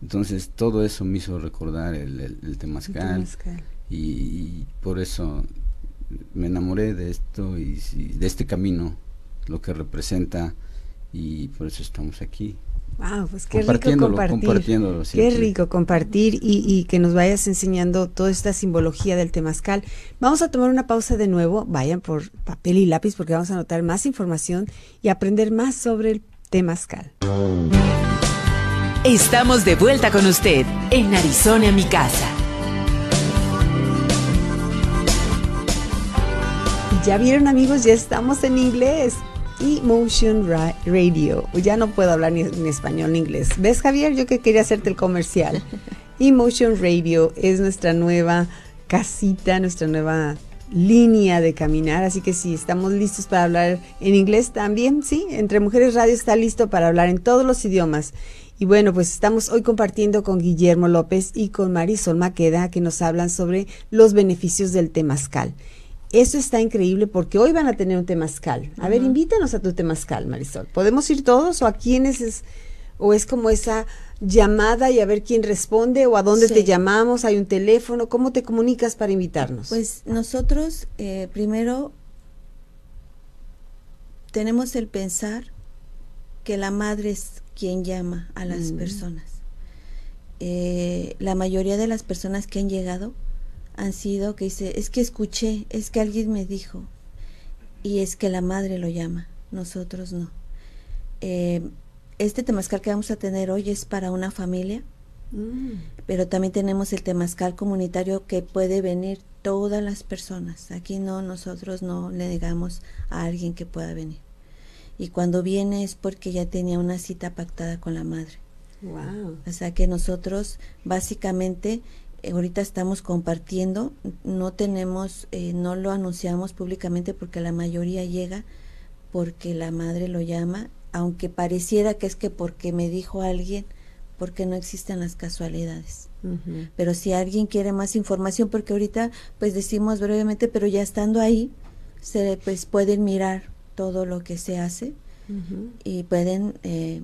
Entonces todo eso me hizo recordar el, el, el temazcal y, por eso me enamoré de esto y, de este camino, lo que representa y por eso estamos aquí. Wow, pues qué rico compartir. Qué rico compartir y, y, que nos vayas enseñando toda esta simbología del temazcal. Vamos a tomar una pausa de nuevo. Vayan por papel y lápiz porque vamos a anotar más información y aprender más sobre el temazcal. Estamos de vuelta con usted en Arizona, mi casa. Ya vieron amigos, ya estamos en inglés. Emotion Radio. Ya no puedo hablar ni, español ni inglés. ¿Ves, Javier? Yo que quería hacerte el comercial. Emotion Radio es nuestra nueva casita, nuestra nueva línea de caminar. Así que si estamos listos para hablar en inglés también, sí. Entre Mujeres Radio está listo para hablar en todos los idiomas. Y bueno, pues estamos hoy compartiendo con Guillermo López y con Marisol Maqueda que nos hablan sobre los beneficios del temazcal. Eso está increíble porque hoy van a tener un temazcal. A ver, invítanos a tu temazcal, Marisol. ¿Podemos ir todos o a quiénes es, o es como esa llamada y a ver quién responde o a dónde te llamamos? ¿Hay un teléfono? ¿Cómo te comunicas para invitarnos? Pues nosotros eh, primero tenemos el pensar que la madre es quien llama a las mm. personas. Eh, la mayoría de las personas que han llegado han sido que dice, es que escuché, es que alguien me dijo, y es que la madre lo llama, nosotros no. Eh, este temazcal que vamos a tener hoy es para una familia, mm. pero también tenemos el temazcal comunitario que puede venir todas las personas. Aquí no, nosotros no le negamos a alguien que pueda venir. Y cuando viene es porque ya tenía una cita pactada con la madre. Wow. O sea que nosotros básicamente ahorita estamos compartiendo, no tenemos, eh, no lo anunciamos públicamente porque la mayoría llega porque la madre lo llama, aunque pareciera que es que porque me dijo alguien, porque no existen las casualidades. Pero si alguien quiere más información, porque ahorita pues decimos brevemente, pero ya estando ahí, se pues pueden mirar todo lo que se hace y pueden eh,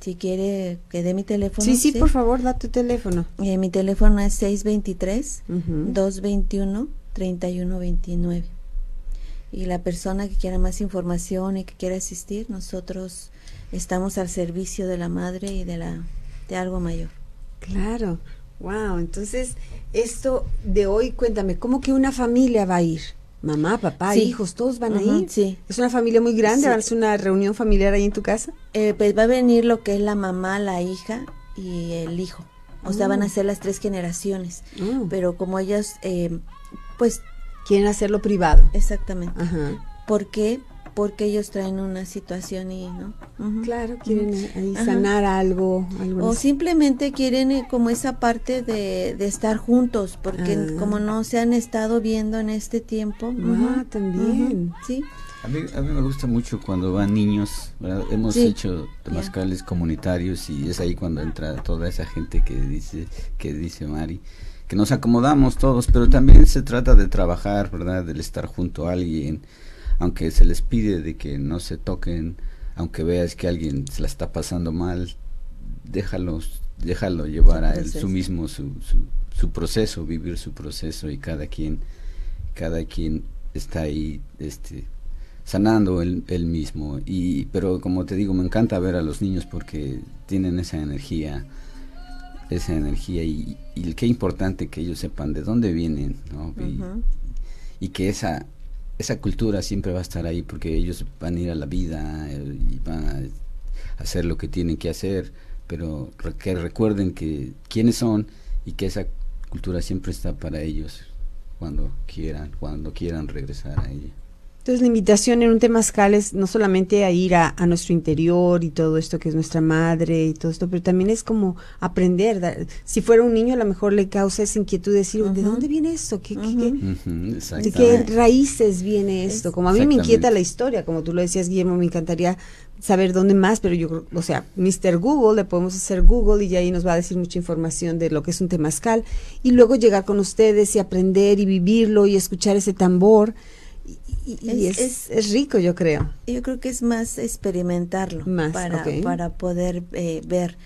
si quiere que dé mi teléfono. Sí, sí, por favor, da tu teléfono. Eh, mi teléfono es 623-221-3129. Y la persona que quiera más información y que quiera asistir, nosotros estamos al servicio de la madre y de, la, de algo mayor. Claro. Wow, entonces esto de hoy, cuéntame, ¿cómo que una familia va a ir? Mamá, papá, hijos, todos van a ir. Sí. ¿Es una familia muy grande? ¿Va a ser una reunión familiar ahí en tu casa? Eh, pues va a venir lo que es la mamá, la hija y el hijo. O sea, van a Oh. ser las tres generaciones. Oh. Pero como ellas, eh, pues, Quieren hacerlo privado. exactamente. Ajá. ¿Por qué? Porque ellos traen una situación y, ¿no? Claro, quieren ahí Ajá. sanar algo. O simplemente quieren eh, como esa parte de, de estar juntos, porque Ah. como no se han estado viendo en este tiempo. Ah, también. Sí. A mí, a mí me gusta mucho cuando van niños, ¿verdad? hemos Sí. hecho temazcales comunitarios y es ahí cuando entra toda esa gente que dice, que dice Mari, que nos acomodamos todos, pero también se trata de trabajar, ¿verdad? Del estar junto a alguien, aunque se les pide de que no se toquen, aunque veas que alguien se la está pasando mal, déjalos, déjalo llevar Su a él su mismo, su, su, su proceso, vivir su proceso y cada quien, cada quien está ahí, este, sanando él, él mismo. Y pero como te digo me encanta ver a los niños porque tienen esa energía esa energía y, y qué importante que ellos sepan de dónde vienen ¿no? y que esa esa cultura siempre va a estar ahí porque ellos van a ir a la vida eh, y van a hacer lo que tienen que hacer pero que recuerden que quiénes son y que esa cultura siempre está para ellos cuando quieran cuando quieran regresar a ella Entonces la invitación en un temazcal es no solamente a ir a, a nuestro interior y todo esto que es nuestra madre y todo esto, pero también es como aprender. da- Si fuera un niño a lo mejor le causa esa inquietud de decir, ¿de dónde viene esto? ¿Qué, qué- qué- ¿De qué raíces viene esto? Como a mí me inquieta la historia, como tú lo decías, Guillermo, me encantaría saber dónde más, pero yo creo, o sea, Mr. Google, le podemos hacer Google y ya ahí nos va a decir mucha información de lo que es un temazcal y luego llegar con ustedes y aprender y vivirlo y escuchar ese tambor. Y, y- Es- es, rico, yo creo. Yo creo que es más experimentarlo Más, para, para poder eh, ver.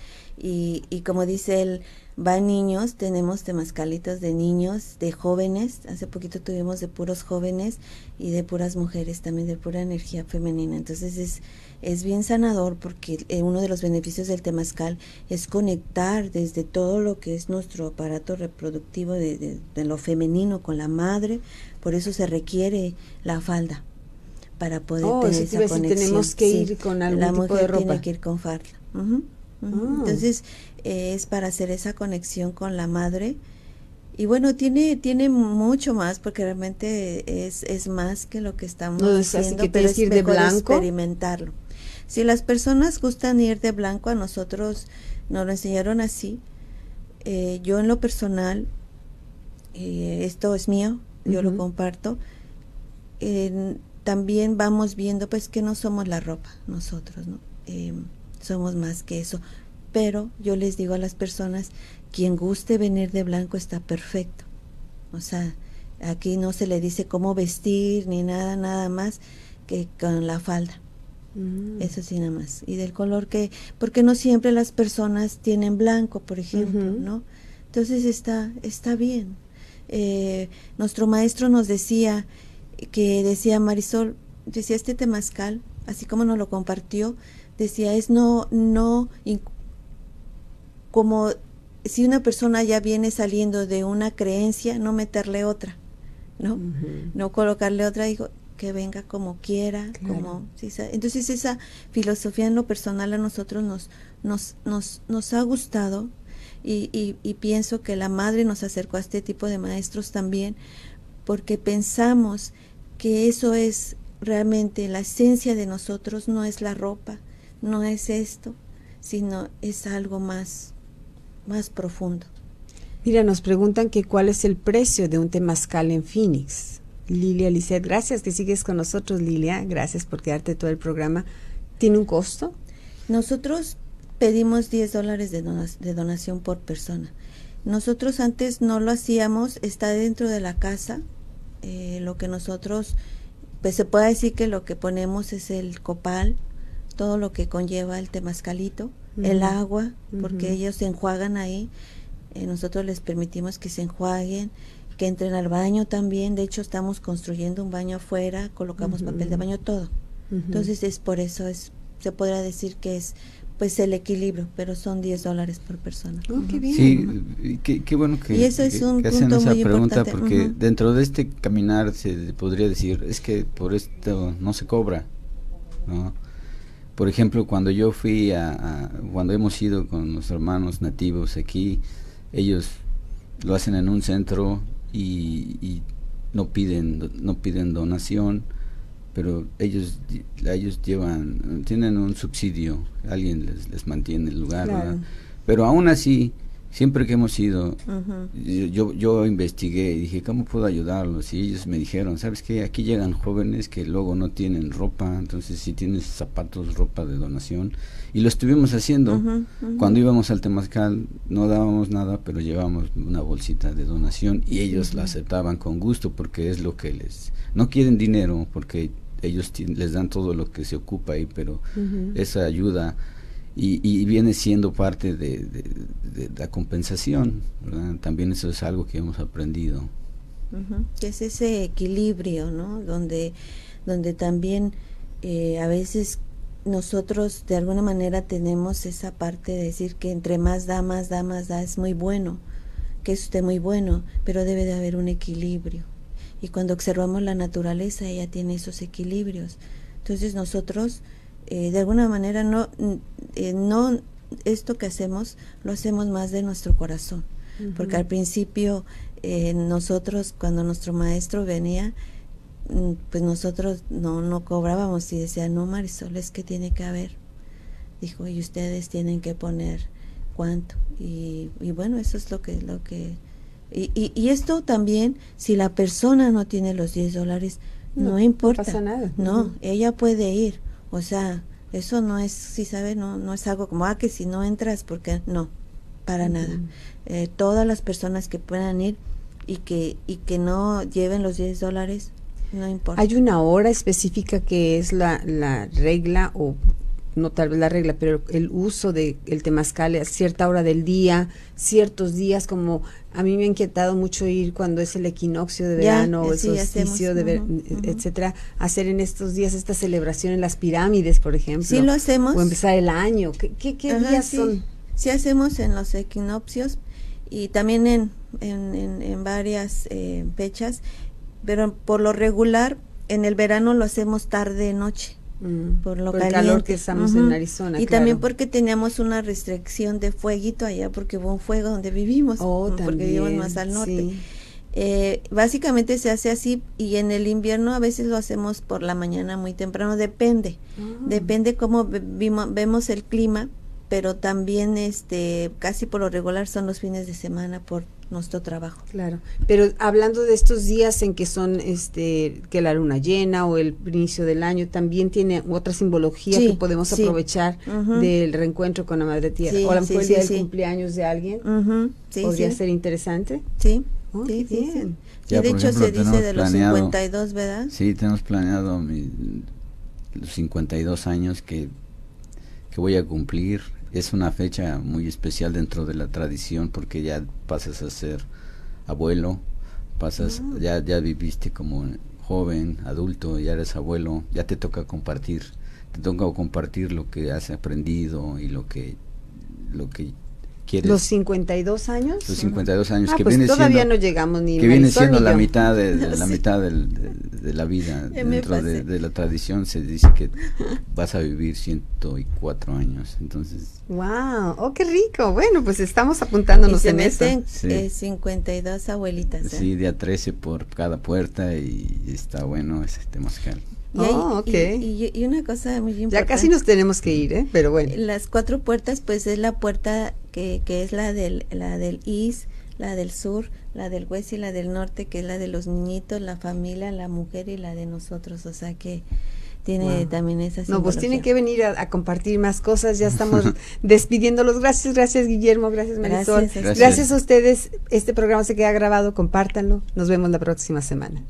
Y, y como dice él, van niños, tenemos temazcalitos de niños, de jóvenes. Hace poquito tuvimos de puros jóvenes y de puras mujeres, también de pura energía femenina. Entonces es, es bien sanador porque eh, uno de los beneficios del temazcal es conectar desde todo lo que es nuestro aparato reproductivo de, de- de lo femenino con la madre. Por eso se requiere la falda para poder Oh, tener esa conexión. tenemos que ir con algún la tipo de ropa. tiene que ir con falda. Ah. Entonces eh, es para hacer esa conexión con la madre. Y bueno, tiene tiene mucho más porque realmente es, es más que lo que estamos No, es así haciendo, que pero es que ir de blanco. experimentarlo. Si las personas gustan ir de blanco, a nosotros nos lo enseñaron así. Eh, yo en lo personal, eh, esto es mío, yo lo comparto. También vamos viendo pues que no somos la ropa nosotros, ¿no? Eh, somos más que eso. Pero yo les digo a las personas, quien guste venir de blanco está perfecto. O sea, aquí no se le dice cómo vestir ni nada, nada más que con la falda. Mm. Eso sí, nada más. Y del color que, porque no siempre las personas tienen blanco, por ejemplo. ¿no? Entonces está, está bien. Eh, nuestro maestro nos decía que decía Marisol, decía este temazcal, así como nos lo compartió, decía es no, no, como si una persona ya viene saliendo de una creencia, no meterle otra, ¿no? No colocarle otra, digo, que venga como quiera, Claro. como sí, entonces esa filosofía en lo personal a nosotros nos nos nos, nos ha gustado y, y, y pienso que la madre nos acercó a este tipo de maestros también porque pensamos que eso es realmente la esencia de nosotros no es la ropa, no es esto, sino es algo más más profundo. Mira, nos preguntan que cuál es el precio de un temazcal en Phoenix. Lilia Lisset, gracias que sigues con nosotros, Lilia. Gracias por quedarte todo el programa. ¿Tiene un costo? Nosotros pedimos 10 dólares de, dona- de donación por persona. Nosotros antes no lo hacíamos, está dentro de la casa. eh, lo que nosotros, pues se puede decir que lo que ponemos es el copal, todo lo que conlleva el temazcalito, el agua, porque ellos se enjuagan ahí. eh, nosotros les permitimos que se enjuaguen, que entren al baño también. De hecho, estamos construyendo un baño afuera, colocamos papel de baño, todo. Entonces es por eso es se podrá decir que es pues el equilibrio, pero son 10 dólares por persona. Oh, qué bien. Sí, qué, qué bueno que, Y eso es un que hacen punto esa muy pregunta importante. porque dentro de este caminar se podría decir, es que por esto no se cobra, ¿no? Por ejemplo, cuando yo fui a, a- cuando hemos ido con los hermanos nativos aquí, ellos lo hacen en un centro y, y no piden no piden donación, pero ellos ellos llevan tienen un subsidio, alguien les, les mantiene el lugar. Pero aún así, siempre que hemos ido, yo, yo, yo investigué y dije, ¿cómo puedo ayudarlos? Y ellos me dijeron, ¿sabes qué? Aquí llegan jóvenes que luego no tienen ropa, entonces si tienes zapatos, ropa de donación. Y lo estuvimos haciendo. Cuando íbamos al Temazcal no dábamos nada, pero llevábamos una bolsita de donación y ellos la aceptaban con gusto porque es lo que les... No quieren dinero porque ellos les dan todo lo que se ocupa ahí, pero esa ayuda y, y viene siendo parte de, la compensación. ¿verdad? También eso es algo que hemos aprendido. Que es ese equilibrio, ¿no? Donde, donde también eh, a veces nosotros de alguna manera tenemos esa parte de decir que entre más da, más da, más da, es muy bueno, que es usted muy bueno, pero debe de haber un equilibrio. Y cuando observamos la naturaleza, ella tiene esos equilibrios. Entonces nosotros, eh, de alguna manera, no, eh, no, esto que hacemos, lo hacemos más de nuestro corazón. Porque al principio eh, nosotros, cuando nuestro maestro venía, mm, pues nosotros no, no cobrábamos y decía, no Marisol, es que tiene que haber. Dijo, y ustedes tienen que poner cuánto. Y, y bueno, eso es lo que... Lo que y, y, y esto también, si la persona no tiene los 10 dólares, no, No, no importa. pasa nada. No, ella puede ir. O sea, eso no es, si sabe, no, no es algo como, ah, que si no entras, porque no, para nada. Eh, todas las personas que puedan ir y que, y que no lleven los 10 dólares, no importa. Hay una hora específica que es la, la regla o no tal vez la regla, pero el uso de el temazcal a cierta hora del día, ciertos días como a mí me ha inquietado mucho ir cuando es el equinoccio de Ya, verano o el sí, solsticio de ver- ujú. etcétera, hacer en estos días esta celebración en las pirámides, por ejemplo. Sí lo hacemos. O empezar el año. ¿Qué, qué, qué Ajá, días sí. son? Sí hacemos en los equinoccios y también en, en, en- en varias eh, fechas, pero por lo regular en el verano lo hacemos tarde noche. Mm, por lo el caliente. calor que estamos en Arizona. Y claro. también porque teníamos una restricción de fueguito allá, porque hubo un fuego donde vivimos, Oh, porque también, vivimos más al norte. sí. Eh, básicamente se hace así y en el invierno a veces lo hacemos por la mañana muy temprano, depende, Ah. depende cómo ve- vimo- vemos el clima, pero también este casi por lo regular son los fines de semana por nuestro trabajo. Claro, pero hablando de estos días en que son este que la luna llena o el inicio del año, también tiene otra simbología Sí, que podemos sí. aprovechar del reencuentro con la Madre Tierra. Sí, o a lo mejor sí, el día sí, del sí. cumpleaños de alguien Ujú, sí, podría sí, ser interesante. sí, Oh, sí, qué sí, sí. bien. Sí, Ya, de por hecho ejemplo, se dice tenemos de los planeado- 52, ¿verdad? Sí, tenemos planeado mi- los 52 años que, que voy a cumplir. Es una fecha muy especial dentro de la tradición porque ya pasas a ser abuelo, pasas, Ah. ya, ya viviste como joven, adulto, ya eres abuelo, ya te toca compartir, te toca compartir lo que has aprendido y lo que, lo que quieres. Los 52 años. Los 52 años Ah, que pues viene todavía siendo no llegamos ni que viene siendo la mitad de, de la Sí. mitad del- de, de la vida dentro de, de la tradición se dice que vas a vivir 104 años entonces Wow, oh qué rico. Bueno, pues estamos Y apuntándonos se en eso. meten Sí. eh, 52 abuelitas. ¿eh? sí día 13 por cada puerta y, está bueno ese temazcal Y, hay- Oh, ok. y, y- y una cosa muy importante. Ya casi nos tenemos que ir, ¿eh? Pero bueno. Las cuatro puertas, pues es la puerta que, que es la del, la del East, la del sur, la del West y la del norte, que es la de los niñitos, la familia, la mujer y la de nosotros. O sea que tiene Wow. también esa No, pues simbología. tienen que venir a, a compartir más cosas. Ya estamos despidiéndolos. Gracias, gracias Guillermo, gracias Marisol. Gracias, Gracias. Gracias. a ustedes. Este programa se queda grabado, compártanlo. Nos vemos la próxima semana.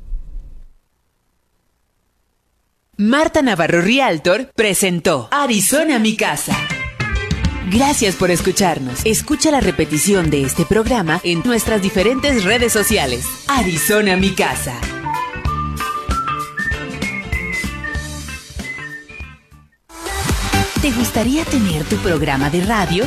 Marta Navarro Rialtor presentó Arizona mi casa. Gracias por escucharnos. Escucha la repetición de este programa en nuestras diferentes redes sociales. Arizona mi casa. Te ¿Te gustaría tener tu programa de radio?